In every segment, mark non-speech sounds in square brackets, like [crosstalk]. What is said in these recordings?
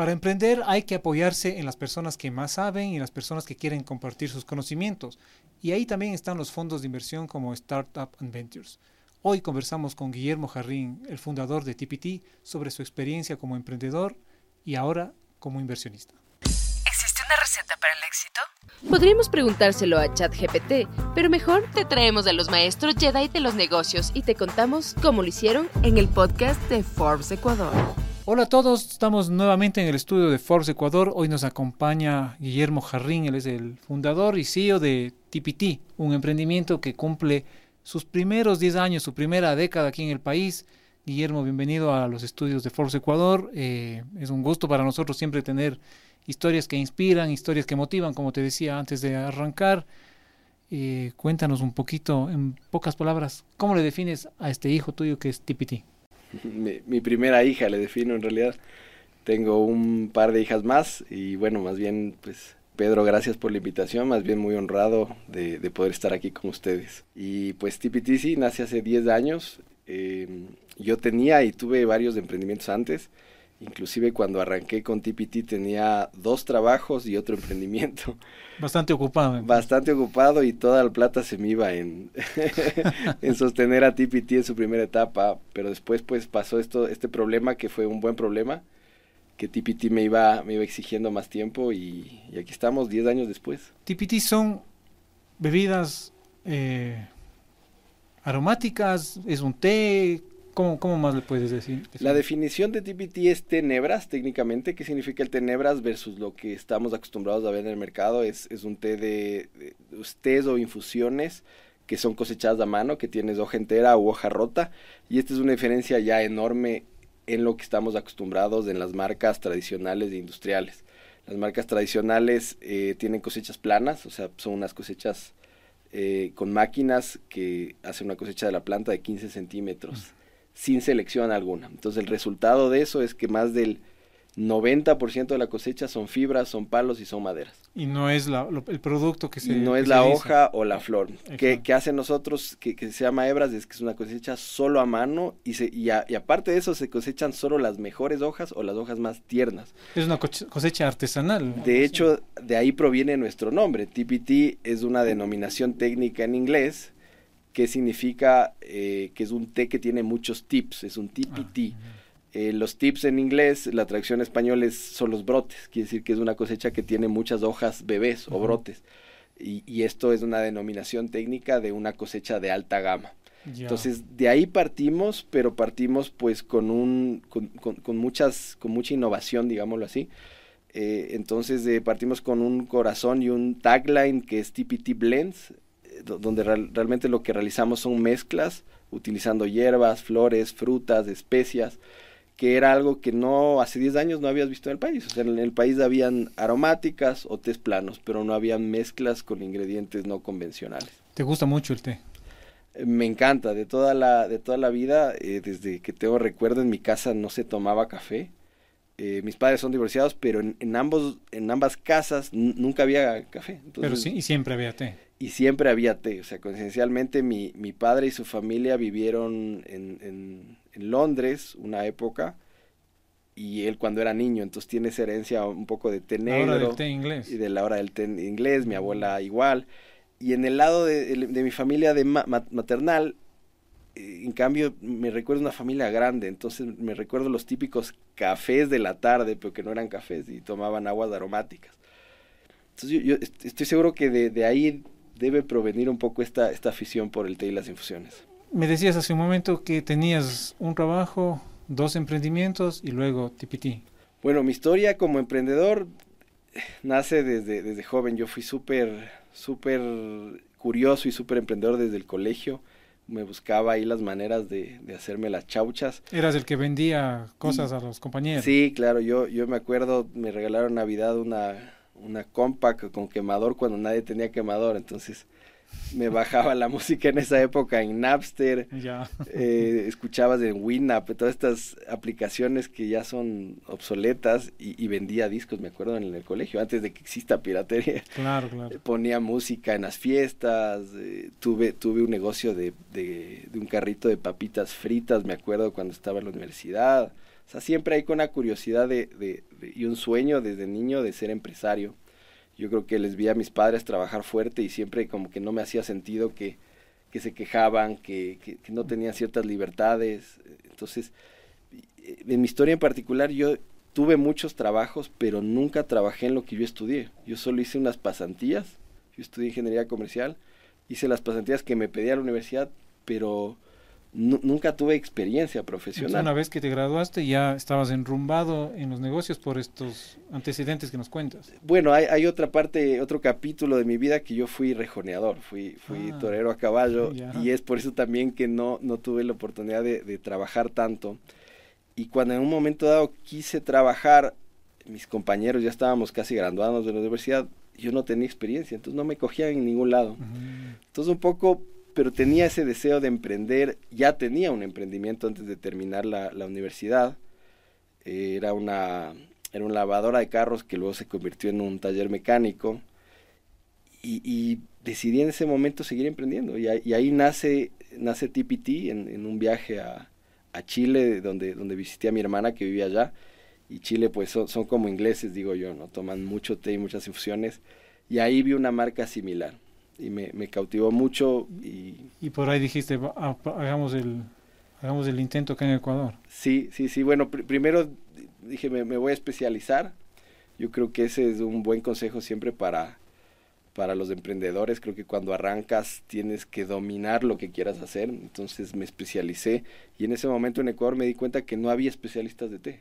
Para emprender hay que apoyarse en las personas que más saben y en las personas que quieren compartir sus conocimientos. Y ahí también están los fondos de inversión como Startup and Ventures. Hoy conversamos con Guillermo Jarrín, el fundador de TPT, sobre su experiencia como emprendedor y ahora como inversionista. ¿Existe una receta para el éxito? Podríamos preguntárselo a ChatGPT, pero mejor te traemos a los maestros Jedi de los negocios y te contamos cómo lo hicieron en el podcast de Forbes Ecuador. Hola a todos, estamos nuevamente en el estudio de Forbes Ecuador. Hoy nos acompaña Guillermo Jarrín, él es el fundador y CEO de TPT, un emprendimiento que cumple sus primeros 10 años, su primera década aquí en el país. Guillermo, bienvenido a los estudios de Force Ecuador. Eh, es un gusto para nosotros siempre tener historias que inspiran, historias que motivan, como te decía antes de arrancar. Eh, cuéntanos un poquito, en pocas palabras, ¿cómo le defines a este hijo tuyo que es TPT? [laughs] Mi, primera hija le defino en realidad. Tengo un par de hijas más y bueno, más bien pues Pedro, gracias por la invitación, más bien muy honrado de, poder estar aquí con ustedes. Y pues TPTC nace hace 10 años. Em, yo tenía y tuve varios emprendimientos antes. Inclusive cuando arranqué con TPT tenía dos trabajos y otro emprendimiento. Bastante ocupado. Bastante ocupado y toda la plata se me iba en, [laughs] en sostener a TPT en su primera etapa. Pero después pues pasó esto, este problema que fue un buen problema que TPT me iba, me iba exigiendo más tiempo y, aquí estamos 10 años después. TPT son bebidas eh, aromáticas, es un té, ¿Cómo, ¿Cómo, más le puedes decir? La definición de TPT es tenebras, técnicamente. ¿Qué significa el tenebras versus lo que estamos acostumbrados a ver en el mercado? Es, es un té de, de o infusiones que son cosechadas a mano, que tienes hoja entera u hoja rota. Y esta es una diferencia ya enorme en lo que estamos acostumbrados en las marcas tradicionales e industriales. Las marcas tradicionales eh, tienen cosechas planas, o sea, son unas cosechas eh, con máquinas que hacen una cosecha de la planta de 15 centímetros, sin selección alguna. Entonces el resultado de eso es que más del 90% de la cosecha son fibras, son palos y son maderas. Y no es el producto que se... no es la hoja o la flor. Que, que hacen nosotros, que, se llama hebras, es que es una cosecha solo a mano y, se, y, aparte de eso se cosechan solo las mejores hojas o las hojas más tiernas. Es una cosecha artesanal. De hecho, de ahí proviene nuestro nombre. TPT es una denominación técnica en inglés que significa eh, que es un té que tiene muchos tips, es un TPT. Eh, los tips en inglés, la traducción español es, son los brotes, quiere decir que es una cosecha que tiene muchas hojas bebés o brotes. Y, esto es una denominación técnica de una cosecha de alta gama. Entonces, de ahí partimos, pero partimos pues con, un, con, muchas, con mucha innovación, digámoslo así. Eh, entonces, partimos con un corazón y un tagline que es TPT Blends, donde realmente lo que realizamos son mezclas utilizando hierbas, flores, frutas, especias que era algo que no hace 10 años no habías visto en el país. O sea, en el país habían aromáticas o tés planos, pero no habían mezclas con ingredientes no convencionales. ¿Te gusta mucho el té? Eh, me encanta, de toda la, de toda la vida, eh, desde que tengo recuerdo en mi casa no se tomaba café. Eh, mis padres son divorciados, pero en, ambos, en ambas casas nunca había café. pero sí, y siempre había té. Y siempre había té. O sea, coincidencialmente mi, mi padre y su familia vivieron en en Londres una época y él cuando era niño, entonces tiene esa herencia un poco de té negro. del té inglés. Y de la hora del té inglés, mi abuela igual. Y en el lado de, mi familia de maternal, eh, en cambio, me recuerdo una familia grande, entonces me recuerdo los típicos cafés de la tarde, pero que no eran cafés y tomaban aguas aromáticas. Entonces yo, estoy seguro que de, de, ahí debe provenir un poco esta, esta afición por el té y las infusiones me decías hace un momento que tenías un trabajo, dos emprendimientos y luego TPT. Bueno, mi historia como emprendedor nace desde, desde joven. Yo fui súper, súper curioso y súper emprendedor desde el colegio. Me buscaba ahí las maneras de, de hacerme las chauchas. Eras el que vendía cosas a los compañeros. Sí, claro. Yo, yo me acuerdo, me regalaron Navidad una, una compact con quemador cuando nadie tenía quemador. Entonces me bajaba la música en esa época en Napster, ya. Eh, escuchabas en Winamp, todas estas aplicaciones que ya son obsoletas y, vendía discos, me acuerdo, en el colegio, antes de que exista piratería. Claro, claro. Ponía música en las fiestas, eh, tuve, tuve un negocio de, de, un carrito de papitas fritas, me acuerdo, cuando estaba en la universidad. O sea, siempre hay con una curiosidad de, de, y un sueño desde niño de ser empresario. Yo creo que les vi a mis padres trabajar fuerte y siempre como que no me hacía sentido que, que se quejaban, que, que, que no tenían ciertas libertades. Entonces, en mi historia en particular, yo tuve muchos trabajos, pero nunca trabajé en lo que yo estudié. Yo solo hice unas pasantías. Yo estudié ingeniería comercial, hice las pasantías que me pedía la universidad, pero nunca tuve experiencia profesional. una vez que te graduaste ya estabas enrumbado en los negocios por estos antecedentes que nos cuentas. Bueno, hay, hay otra parte, otro capítulo de mi vida que yo fui rejoneador, fui, fui ah. torero a caballo y es por eso también que no, no tuve la oportunidad de, de trabajar tanto. Y cuando en un momento dado quise trabajar, mis compañeros ya estábamos casi graduados de la universidad, yo no tenía experiencia, entonces no me cogían en ningún lado. Entonces un poco pero tenía ese deseo de emprender, ya tenía un emprendimiento antes de terminar la, la universidad, eh, era, una, era una lavadora de carros que luego se convirtió en un taller mecánico y, y decidí en ese momento seguir emprendiendo. Y, ahí nace, nace TPT en, en un viaje a, a, Chile donde, donde visité a mi hermana que vivía allá. Y Chile pues son, son como ingleses digo yo, no toman mucho té y muchas infusiones. Y ahí vi una marca similar y me, me cautivó mucho. Y, y por ahí dijiste, hagamos el, hagamos el intento acá en Ecuador. Sí, sí, sí. Bueno, primero dije, me, me, voy a especializar. Yo creo que ese es un buen consejo siempre para, para los emprendedores. Creo que cuando arrancas tienes que dominar lo que quieras hacer. Entonces me especialicé y en ese momento en Ecuador me di cuenta que no había especialistas de té.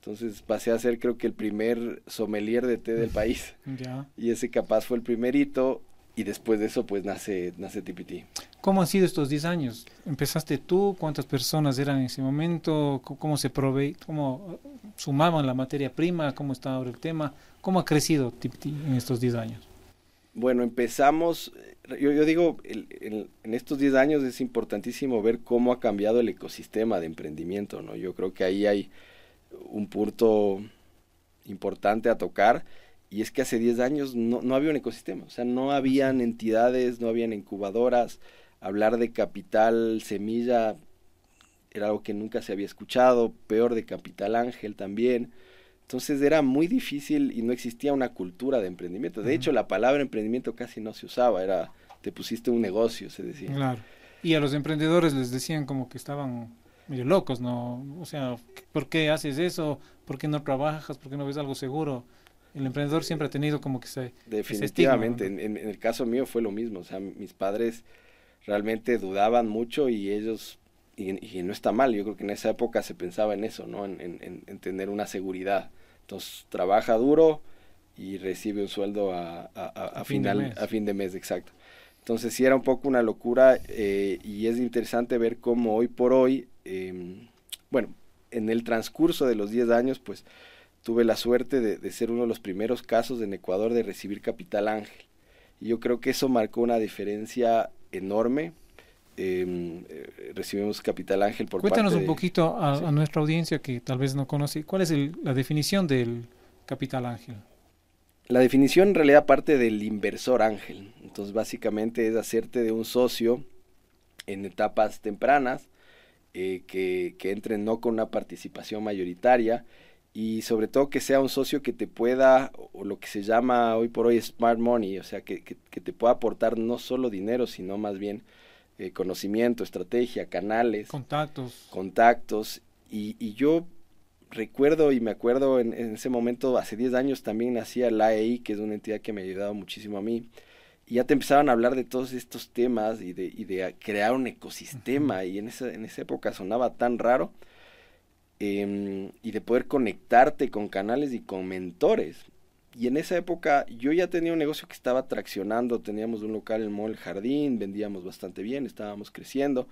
Entonces pasé a ser creo que el primer sommelier de té del [laughs] país. Ya. Y ese capaz fue el primer hito y después de eso pues nace, nace TPT. ¿Cómo han sido estos 10 años? ¿Empezaste tú? ¿Cuántas personas eran en ese momento? ¿Cómo se provee, cómo sumaban la materia prima? ¿Cómo está ahora el tema? ¿Cómo ha crecido TPT en estos 10 años? Bueno, empezamos, yo, yo digo, el, el, en estos 10 años es importantísimo ver cómo ha cambiado el ecosistema de emprendimiento, ¿no? Yo creo que ahí hay un punto importante a tocar y es que hace 10 años no, no, había un ecosistema, o sea, no habían entidades, no habían incubadoras, hablar de capital semilla era algo que nunca se había escuchado, peor de capital ángel también. Entonces era muy difícil y no existía una cultura de emprendimiento. De hecho, la palabra emprendimiento casi no se usaba, era te pusiste un negocio, se decía. Claro. Y a los emprendedores les decían como que estaban medio locos, ¿no? O sea, ¿por qué haces eso? ¿Por qué no trabajas? ¿Por qué no ves algo seguro? El emprendedor siempre ha tenido como que se... Definitivamente, en, en, el caso mío fue lo mismo, o sea, mis padres realmente dudaban mucho y ellos, y, y, no está mal, yo creo que en esa época se pensaba en eso, ¿no? En, en, tener una seguridad. Entonces, trabaja duro y recibe un sueldo a, a, a, a final, a fin de mes, exacto. Entonces sí era un poco una locura eh, y es interesante ver cómo hoy por hoy, eh, bueno, en el transcurso de los 10 años, pues tuve la suerte de, de, ser uno de los primeros casos en Ecuador de recibir Capital Ángel. Y yo creo que eso marcó una diferencia enorme. Em, eh, recibimos Capital Ángel por Cuéntanos parte un poquito a, sí. a, nuestra audiencia que tal vez no conoce, ¿cuál es el, la definición del Capital Ángel? La definición en realidad parte del inversor ángel. Entonces básicamente es hacerte de un socio en etapas tempranas eh, que, que entren no con una participación mayoritaria y sobre todo que sea un socio que te pueda, o lo que se llama hoy por hoy smart money, o sea, que, que, que te pueda aportar no solo dinero, sino más bien eh, conocimiento, estrategia, canales. Contactos. Contactos. Y, y yo recuerdo y me acuerdo en, en, ese momento, hace 10 años también nacía la AEI, que es una entidad que me ha ayudado muchísimo a mí. Y ya te empezaban a hablar de todos estos temas y de, y de crear un ecosistema. Uh -huh. Y en esa, en esa época sonaba tan raro eh, y de poder conectarte con canales y con mentores. Y en esa época yo ya tenía un negocio que estaba traccionando, teníamos un local en Mall Jardín, vendíamos bastante bien, estábamos creciendo.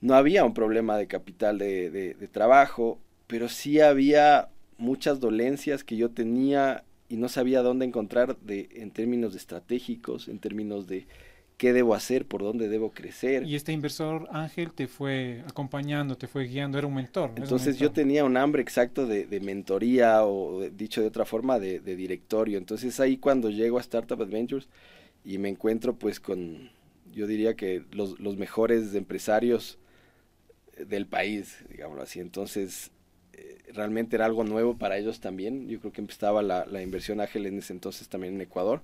No había un problema de capital de, de, de trabajo, pero sí había muchas dolencias que yo tenía y no sabía dónde encontrar de, en términos de estratégicos, en términos de qué debo hacer, por dónde debo crecer. Y este inversor Ángel te fue acompañando, te fue guiando, era un mentor. Entonces un mentor. yo tenía un hambre exacto de, de mentoría o de, dicho de otra forma de, de, directorio. Entonces ahí cuando llego a Startup Adventures y me encuentro pues con, yo diría que los, los mejores empresarios del país, digámoslo así. Entonces eh, realmente era algo nuevo para ellos también. Yo creo que empezaba la, la inversión ángel en ese entonces también en Ecuador.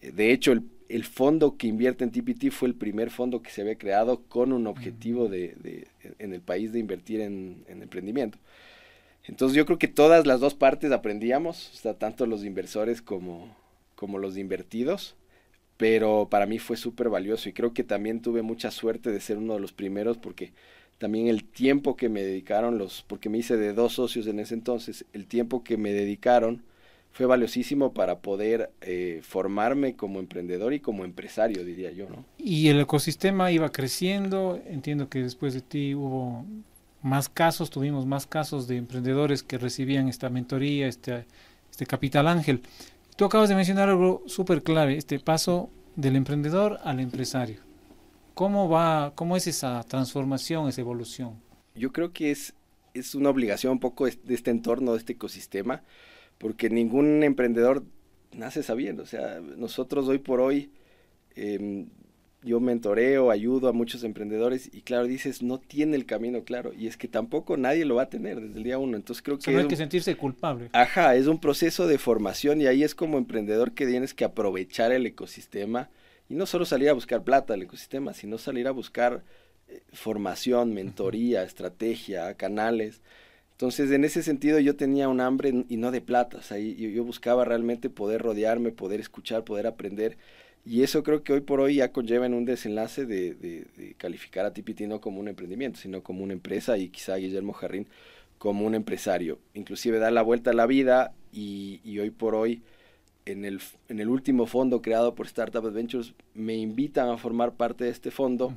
De hecho, el, el, fondo que invierte en TPT fue el primer fondo que se había creado con un objetivo de, de en el país de invertir en, en, emprendimiento. Entonces yo creo que todas las dos partes aprendíamos, o sea, tanto los inversores como, como los invertidos, pero para mí fue súper valioso y creo que también tuve mucha suerte de ser uno de los primeros porque también el tiempo que me dedicaron los, porque me hice de dos socios en ese entonces, el tiempo que me dedicaron fue valiosísimo para poder eh, formarme como emprendedor y como empresario, diría yo, ¿no? Y el ecosistema iba creciendo, entiendo que después de ti hubo más casos, tuvimos más casos de emprendedores que recibían esta mentoría, este, este capital ángel. Tú acabas de mencionar algo súper clave, este paso del emprendedor al empresario. ¿Cómo va, cómo es esa transformación, esa evolución? Yo creo que es, es una obligación un poco de este entorno, de este ecosistema, porque ningún emprendedor nace sabiendo. O sea, nosotros hoy por hoy, eh, yo mentoreo, ayudo a muchos emprendedores y claro, dices, no tiene el camino claro. Y es que tampoco nadie lo va a tener desde el día uno. Entonces creo que... O sea, no hay que sentirse culpable. Ajá, es un proceso de formación y ahí es como emprendedor que tienes que aprovechar el ecosistema y no solo salir a buscar plata al ecosistema, sino salir a buscar eh, formación, mentoría, estrategia, canales. Entonces, en ese sentido, yo tenía un hambre y no de plata. O sea, yo, buscaba realmente poder rodearme, poder escuchar, poder aprender. Y eso creo que hoy por hoy ya conlleva en un desenlace de, calificar a TPT no como un emprendimiento, sino como una empresa y quizá Guillermo Jarrín como un empresario. Inclusive dar la vuelta a la vida y, hoy por hoy en el, último fondo creado por Startup Adventures me invitan a formar parte de este fondo.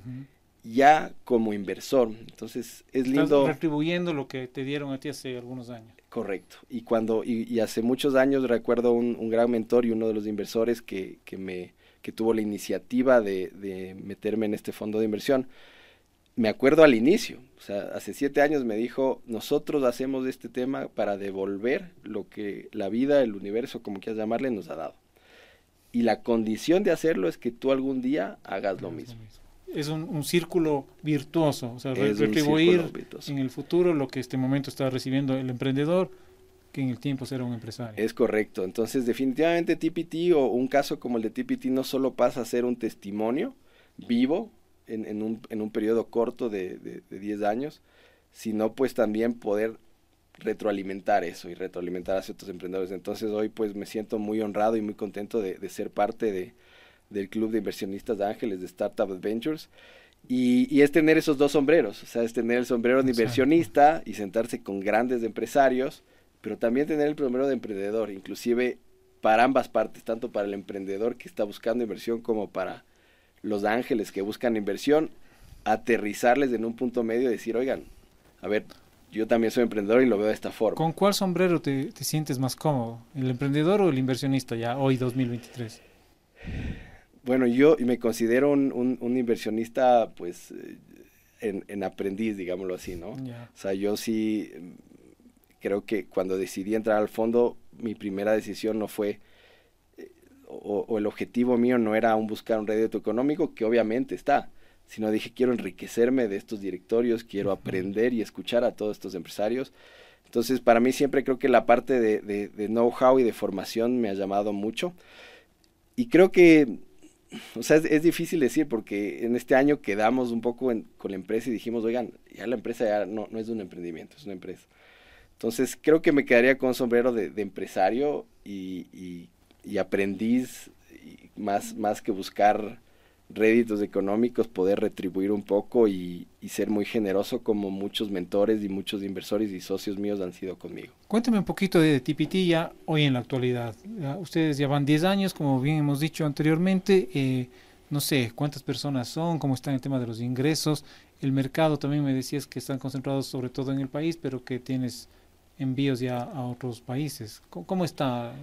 Ya como inversor. Entonces es Estás lindo. retribuyendo lo que te dieron a ti hace algunos años. Correcto. Y cuando y, y hace muchos años recuerdo un, un, gran mentor y uno de los inversores que, que me que tuvo la iniciativa de, de meterme en este fondo de inversión me acuerdo al inicio, o sea, hace siete años me dijo, nosotros hacemos este tema para devolver lo que la vida, el universo, como quieras llamarle, nos ha dado. Y la condición de hacerlo es que tú algún día hagas lo mismo. Es un, un círculo virtuoso, o sea, es retribuir en el futuro lo que este momento está recibiendo el emprendedor, que en el tiempo será un empresario. Es correcto, entonces definitivamente TPT o un caso como el de TPT no solo pasa a ser un testimonio vivo, en, en, un, en, un, periodo corto de, de, de 10 años, sino pues también poder retroalimentar eso y retroalimentar a ciertos emprendedores. Entonces hoy pues me siento muy honrado y muy contento de, de ser parte de, del club de inversionistas de ángeles de Startup Adventures. Y, y, es tener esos dos sombreros, o sea, es tener el sombrero de inversionista y sentarse con grandes empresarios, pero también tener el sombrero de emprendedor, inclusive para ambas partes, tanto para el emprendedor que está buscando inversión como para los ángeles que buscan inversión, aterrizarles en un punto medio y decir, oigan, a ver, yo también soy emprendedor y lo veo de esta forma. ¿Con cuál sombrero te, te sientes más cómodo? ¿El emprendedor o el inversionista ya hoy 2023? Bueno, yo me considero un, un, un inversionista, pues, en, en, aprendiz, digámoslo así, ¿no? Yeah. O sea, yo sí creo que cuando decidí entrar al fondo, mi primera decisión no fue o, o, el objetivo mío no era un buscar un rédito económico, que obviamente está, sino dije, quiero enriquecerme de estos directorios, quiero aprender y escuchar a todos estos empresarios. Entonces, para mí siempre creo que la parte de, de, de know-how y de formación me ha llamado mucho. Y creo que, [clears throat] o sea, es, es, difícil decir porque en este año quedamos un poco en, con la empresa y dijimos, oigan, ya la empresa ya no, no, es un emprendimiento, es una empresa. Entonces, creo que me quedaría con sombrero de, de empresario y, y y aprendiz, y más, más que buscar réditos económicos, poder retribuir un poco y, y, ser muy generoso como muchos mentores y muchos inversores y socios míos han sido conmigo. Cuéntame un poquito de TPT ya hoy en la actualidad. Ustedes ya van 10 años, como bien hemos dicho anteriormente. Eh, no sé cuántas personas son, cómo está el tema de los ingresos. El mercado también me decías que están concentrados sobre todo en el país, pero que tienes envíos ya a otros países. ¿Cómo, cómo está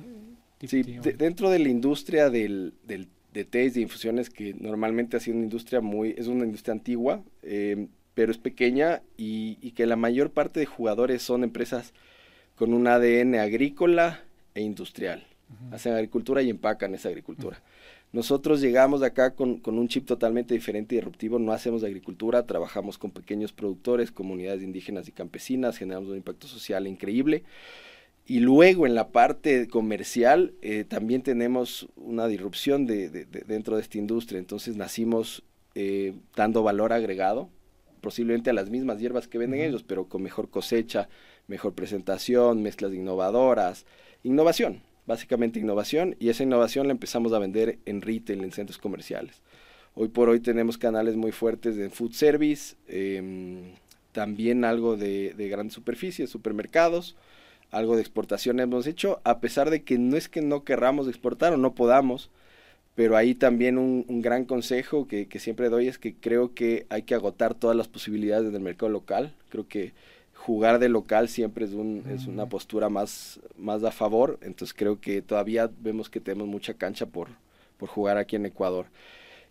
Sí, de, dentro de la industria del, del, de tés de infusiones, que normalmente ha sido una industria muy, es una industria antigua, eh, pero es pequeña y, y, que la mayor parte de jugadores son empresas con un ADN agrícola e industrial. Uh -huh. Hacen agricultura y empacan esa agricultura. Uh -huh. Nosotros llegamos acá con, con, un chip totalmente diferente y disruptivo, no hacemos agricultura, trabajamos con pequeños productores, comunidades indígenas y campesinas, generamos un impacto social increíble. Y luego en la parte comercial eh, también tenemos una disrupción de, de, dentro de esta industria, entonces nacimos eh, dando valor agregado, posiblemente a las mismas hierbas que venden ellos, pero con mejor cosecha, mejor presentación, mezclas innovadoras, innovación básicamente innovación, y esa innovación la empezamos a vender en retail, en centros comerciales. Hoy por hoy tenemos canales muy fuertes de food service, em, también algo de, de grandes superficies, supermercados, algo de exportación hemos hecho, a pesar de que no es que no querramos exportar o no podamos, pero ahí también un, un gran consejo que, que, siempre doy es que creo que hay que agotar todas las posibilidades del mercado local. Creo que jugar de local siempre es, un, es una postura más, más a favor, entonces creo que todavía vemos que tenemos mucha cancha por, por jugar aquí en Ecuador.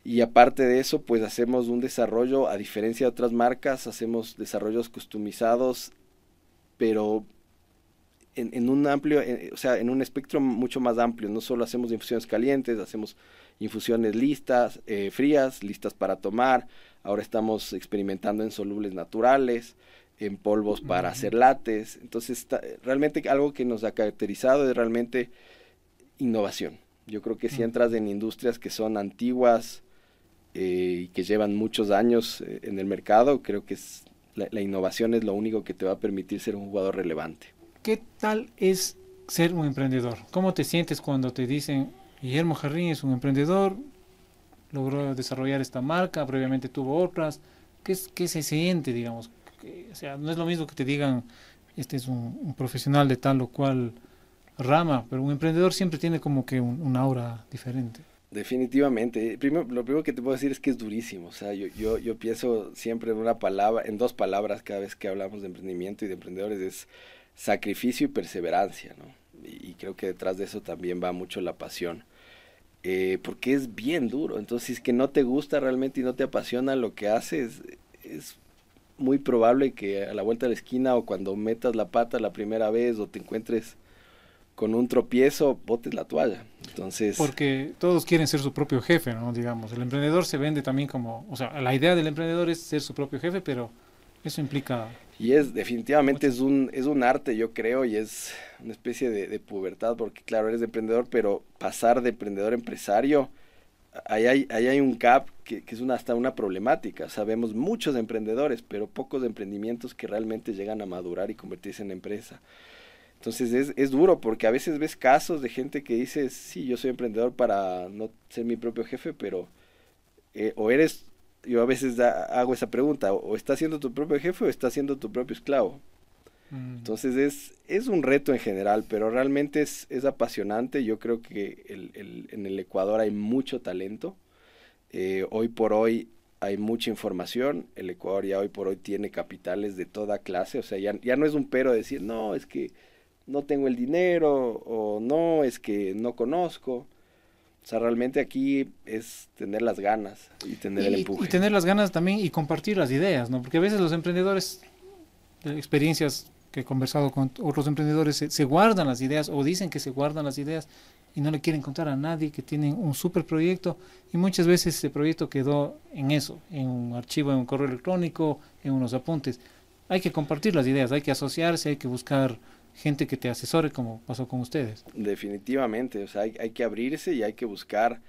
Y aparte de eso, pues hacemos un desarrollo, a diferencia de otras marcas, hacemos desarrollos customizados, pero en, en un amplio, o sea, en un espectro mucho más amplio. No solo hacemos infusiones calientes, hacemos infusiones listas, eh, frías, listas para tomar. Ahora estamos experimentando en solubles naturales en polvos para hacer lates. Entonces, realmente algo que nos ha caracterizado es realmente innovación. Yo creo que si entras en industrias que son antiguas eh, y que llevan muchos años eh, en el mercado, creo que es, la, innovación es lo único que te va a permitir ser un jugador relevante. ¿Qué tal es ser un emprendedor? ¿Cómo te sientes cuando te dicen, Guillermo Jarrín es un emprendedor, logró desarrollar esta marca, previamente tuvo otras? ¿Qué, es, qué se siente, digamos? o sea, no es lo mismo que te digan, este es un, profesional de tal o cual rama, pero un emprendedor siempre tiene como que un, aura diferente. Definitivamente. Primero, lo primero que te puedo decir es que es durísimo. O sea, yo, yo, yo pienso siempre en una palabra, en dos palabras cada vez que hablamos de emprendimiento y de emprendedores, es sacrificio y perseverancia, ¿no? Y, creo que detrás de eso también va mucho la pasión. Eh, porque es bien duro. Entonces, si es que no te gusta realmente y no te apasiona lo que haces, es muy probable que a la vuelta de la esquina o cuando metas la pata la primera vez o te encuentres con un tropiezo, botes la toalla. Entonces... Porque todos quieren ser su propio jefe, ¿no? Digamos, el emprendedor se vende también como, o sea, la idea del emprendedor es ser su propio jefe, pero eso implica... Y es, definitivamente es un, es un arte, yo creo, y es una especie de, de pubertad, porque claro, eres emprendedor, pero pasar de emprendedor a empresario, ahí hay, ahí hay un gap que, es una, hasta una problemática. Sabemos muchos emprendedores, pero pocos emprendimientos que realmente llegan a madurar y convertirse en empresa. Entonces es, es, duro porque a veces ves casos de gente que dice, sí, yo soy emprendedor para no ser mi propio jefe, pero eh, o eres, yo a veces hago esa pregunta, o estás siendo tu propio jefe o estás siendo tu propio esclavo. Mm. Entonces es, es un reto en general, pero realmente es, es apasionante. Yo creo que el, el, en el Ecuador hay mucho talento. Eh, hoy por hoy hay mucha información. El Ecuador ya hoy por hoy tiene capitales de toda clase. O sea, ya, ya no es un pero decir, no, es que no tengo el dinero o no, es que no conozco. O sea, realmente aquí es tener las ganas y tener el empuje. Y tener las ganas también y compartir las ideas, ¿no? Porque a veces los emprendedores, experiencias que he conversado con otros emprendedores, se, guardan las ideas o dicen que se guardan las ideas y no le quieren contar a nadie que tienen un super proyecto y muchas veces ese proyecto quedó en eso, en un archivo, en un correo electrónico, en unos apuntes. Hay que compartir las ideas, hay que asociarse, hay que buscar gente que te asesore como pasó con ustedes. Definitivamente, o sea, hay, hay que abrirse y hay que buscar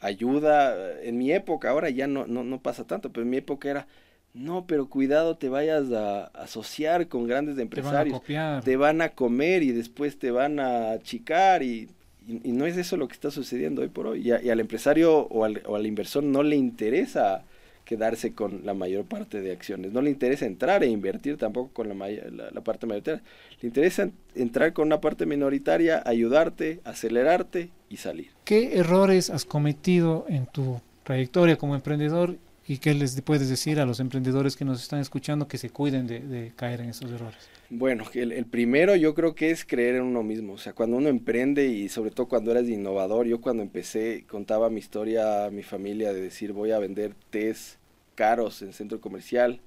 ayuda. En mi época, ahora ya no, no, no pasa tanto, pero en mi época era no, pero cuidado, te vayas a asociar con grandes empresarios. Te van a, te van a comer y después te van a achicar y, y, no es eso lo que está sucediendo hoy por hoy. Y, al empresario o al, o al, inversor no le interesa quedarse con la mayor parte de acciones. No le interesa entrar e invertir tampoco con la, la, la parte mayoritaria. Le interesa entrar con una parte minoritaria, ayudarte, acelerarte y salir. ¿Qué errores has cometido en tu trayectoria como emprendedor ¿Y qué les puedes decir a los emprendedores que nos están escuchando que se cuiden de, caer en esos errores? Bueno, el, el, primero yo creo que es creer en uno mismo. O sea, cuando uno emprende y sobre todo cuando eres innovador, yo cuando empecé contaba mi historia a mi familia de decir voy a vender test caros en centro comercial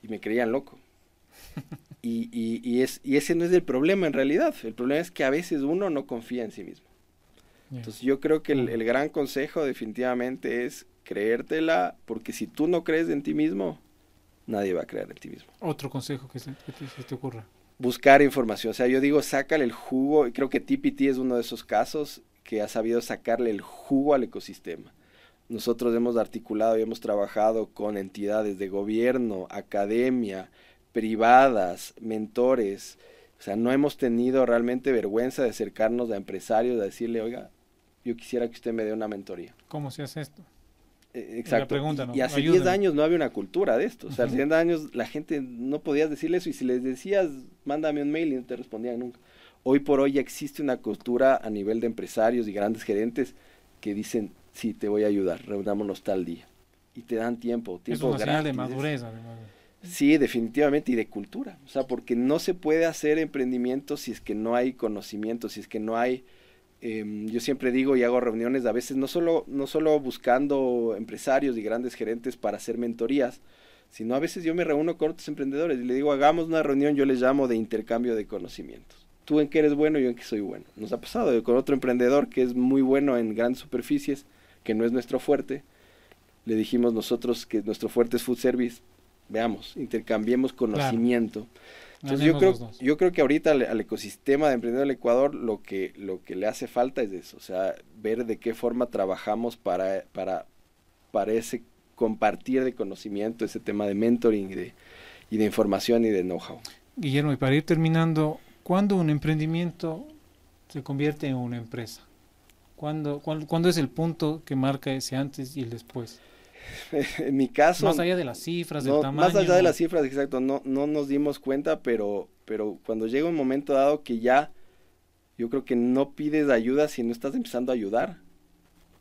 y me creían loco. [laughs] y, y, y, es, y ese no es el problema en realidad. El problema es que a veces uno no confía en sí mismo. Entonces yo creo que el, el, gran consejo definitivamente es creértela, porque si tú no crees en ti mismo, nadie va a creer en ti mismo. Otro consejo que se, que te, se te ocurra. Buscar información. O sea, yo digo, sácale el jugo. Y creo que TPT es uno de esos casos que ha sabido sacarle el jugo al ecosistema. Nosotros hemos articulado y hemos trabajado con entidades de gobierno, academia, privadas, mentores. O sea, no hemos tenido realmente vergüenza de acercarnos a empresarios, a decirle, oiga, yo quisiera que usted me dé una mentoría. ¿Cómo se hace esto? Eh, exacto. Pregunta, ¿no? Y hace 10 años no había una cultura de esto. O sea, hace 10 años la gente no podía decirle eso y si les decías, mándame un mail y no te respondían nunca. Hoy por hoy ya existe una cultura a nivel de empresarios y grandes gerentes que dicen, sí, te voy a ayudar, reunámonos tal día. Y te dan tiempo, tiempo es una señal de madurez, además. Sí, definitivamente, y de cultura. O sea, porque no se puede hacer emprendimiento si es que no hay conocimiento, si es que no hay... eh, yo siempre digo y hago reuniones a veces no solo, no solo buscando empresarios y grandes gerentes para hacer mentorías, sino a veces yo me reúno con otros emprendedores y le digo, hagamos una reunión, yo les llamo de intercambio de conocimientos. Tú en qué eres bueno, yo en qué soy bueno. Nos ha pasado con otro emprendedor que es muy bueno en grandes superficies, que no es nuestro fuerte. Le dijimos nosotros que nuestro fuerte es food service, veamos, intercambiemos conocimiento. Entonces yo creo, yo creo que ahorita al, al ecosistema de emprendedor del Ecuador lo que, lo que le hace falta es eso, o sea, ver de qué forma trabajamos para, para, para ese compartir de conocimiento, ese tema de mentoring y de, y de información y de know-how. Guillermo, y para ir terminando, ¿cuándo un emprendimiento se convierte en una empresa? ¿Cuándo, cuál- cuándo es el punto que marca ese antes y el después? [laughs] en mi caso... Más allá de las cifras, del tamaño. Más allá de las cifras, exacto, no, no nos dimos cuenta, pero, pero cuando llega un momento dado que ya, yo creo que no pides ayuda si no estás empezando a ayudar.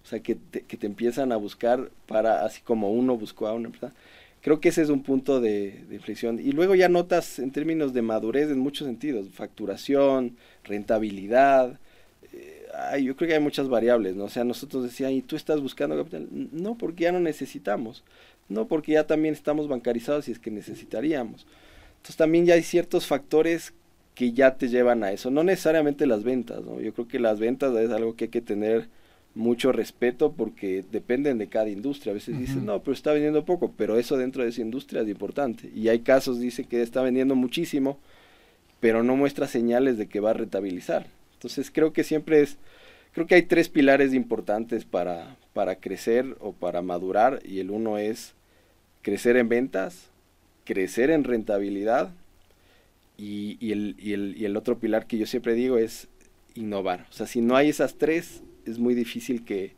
O sea, que te, que te empiezan a buscar para, así como uno buscó a una empresa. Creo que ese es un punto de, de inflexión. Y luego ya notas en términos de madurez en muchos sentidos, facturación, rentabilidad. Ay, yo creo que hay muchas variables, ¿no? O sea, nosotros decían, ¿y tú estás buscando capital? No, porque ya no necesitamos. No, porque ya también estamos bancarizados y es que necesitaríamos. Entonces también ya hay ciertos factores que ya te llevan a eso. No necesariamente las ventas, ¿no? Yo creo que las ventas es algo que hay que tener mucho respeto porque dependen de cada industria. A veces dicen, no, pero está vendiendo poco, pero eso dentro de esa industria es importante. Y hay casos, dice que está vendiendo muchísimo, pero no muestra señales de que va a rentabilizar. Entonces creo que siempre es, creo que hay tres pilares importantes para, para crecer o para madurar y el uno es crecer en ventas, crecer en rentabilidad y, el, y, el, y el otro pilar que yo siempre digo es innovar. O sea, si no hay esas tres, es muy difícil que,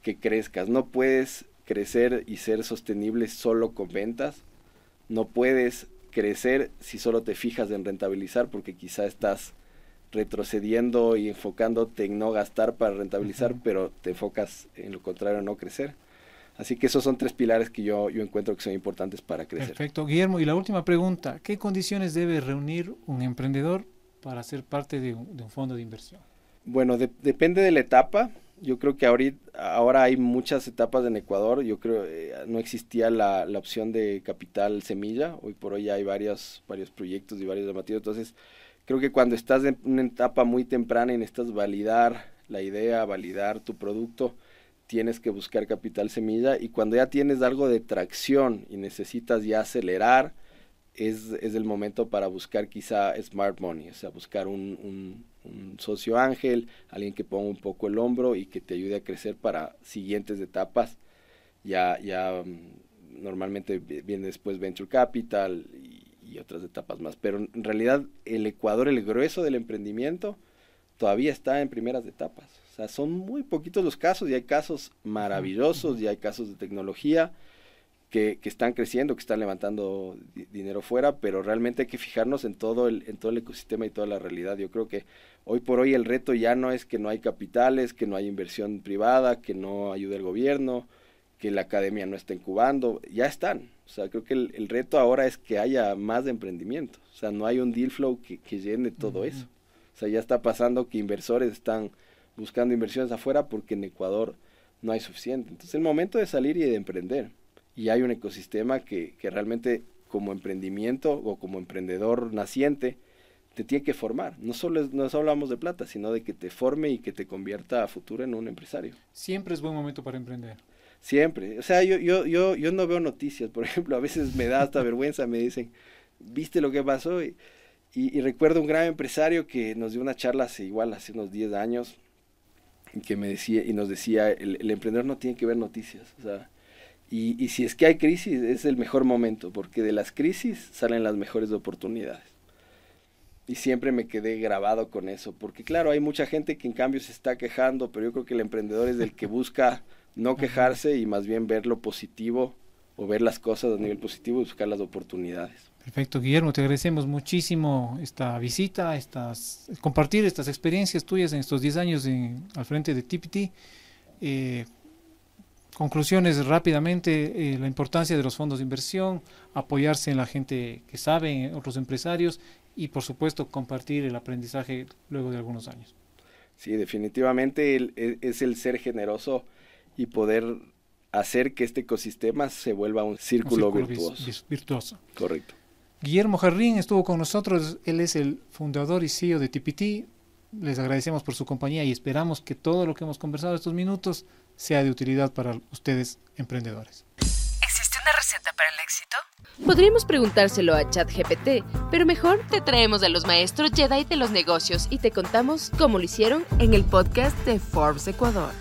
que crezcas. No puedes crecer y ser sostenible solo con ventas. No puedes crecer si solo te fijas en rentabilizar porque quizá estás retrocediendo y enfocándote en no gastar para rentabilizar, Ujú. pero te enfocas en lo contrario, no crecer. Así que esos son tres pilares que yo, yo encuentro que son importantes para crecer. Perfecto. Guillermo, y la última pregunta, ¿qué condiciones debe reunir un emprendedor para ser parte de un, de un fondo de inversión? Bueno, de- depende de la etapa. Yo creo que ahorita, ahora hay muchas etapas en Ecuador. Yo creo eh, no existía la, la opción de capital semilla. Hoy por hoy hay varios, varios proyectos y varios llamativos. Entonces, creo que cuando estás en una etapa muy temprana y necesitas validar la idea, validar tu producto, tienes que buscar capital semilla. Y cuando ya tienes algo de tracción y necesitas ya acelerar, es, es el momento para buscar quizá smart money, o sea, buscar un, un- socio ángel, alguien que ponga un poco el hombro y que te ayude a crecer para siguientes etapas. Ya, ya mm, normalmente vi- viene después Venture Capital y, otras etapas más. Pero en realidad el Ecuador, el grueso del emprendimiento, todavía está en primeras etapas. O sea, son muy poquitos los casos y hay casos maravillosos y hay casos de tecnología que, que están creciendo, que están levantando di- dinero fuera, pero realmente hay que fijarnos en todo el, en todo el ecosistema y toda la realidad. Yo creo que hoy por hoy el reto ya no es que no hay capitales, que no hay inversión privada, que no ayuda el gobierno, que la academia no está incubando, ya están. O sea, creo que el, el reto ahora es que haya más emprendimiento. O sea, no hay un deal flow que, que llene todo eso. O sea, ya está pasando que inversores están buscando inversiones afuera porque en Ecuador no hay suficiente. Entonces, el momento de salir y de emprender. Y hay un ecosistema que, que realmente como emprendimiento o como emprendedor naciente te tiene que formar. No solo, es, no solo hablamos de plata, sino de que te forme y que te convierta a futuro en un empresario. Siempre es buen momento para emprender. Siempre. O sea, yo, yo, yo, yo no veo noticias. Por [laughs] ejemplo, a veces me da hasta vergüenza, me dicen, ¿viste lo que pasó? Y, y, recuerdo un gran empresario que nos dio una charla hace igual, hace unos 10 años, y que me decía, y nos decía, el, emprendedor no tiene que ver noticias. O sea, y, y si es que hay crisis, es el mejor momento, porque de las crisis salen las mejores oportunidades y siempre me quedé grabado con eso, porque claro, hay mucha gente que en cambio se está quejando, pero yo creo que el emprendedor es el que busca no quejarse y más bien ver lo positivo o ver las cosas a nivel positivo y buscar las oportunidades. Perfecto, Guillermo, te agradecemos muchísimo esta visita, estas, compartir estas experiencias tuyas en estos 10 años al frente de TPT. Eh, conclusiones rápidamente, eh, la importancia de los fondos de inversión, apoyarse en la gente que sabe, en otros empresarios y por supuesto compartir el aprendizaje luego de algunos años. Sí, definitivamente e, es el ser generoso y poder hacer que este ecosistema se vuelva un círculo, virtuoso. virtuoso. Correcto. Guillermo Jarrín estuvo con nosotros, él es el fundador y CEO de TPT. Les agradecemos por su compañía y esperamos que todo lo que hemos conversado estos minutos sea de utilidad para ustedes emprendedores. ¿Existe una receta para el éxito? Podríamos preguntárselo a ChatGPT, pero mejor te traemos a los maestros Jedi de los negocios y te contamos cómo lo hicieron en el podcast de Forbes Ecuador.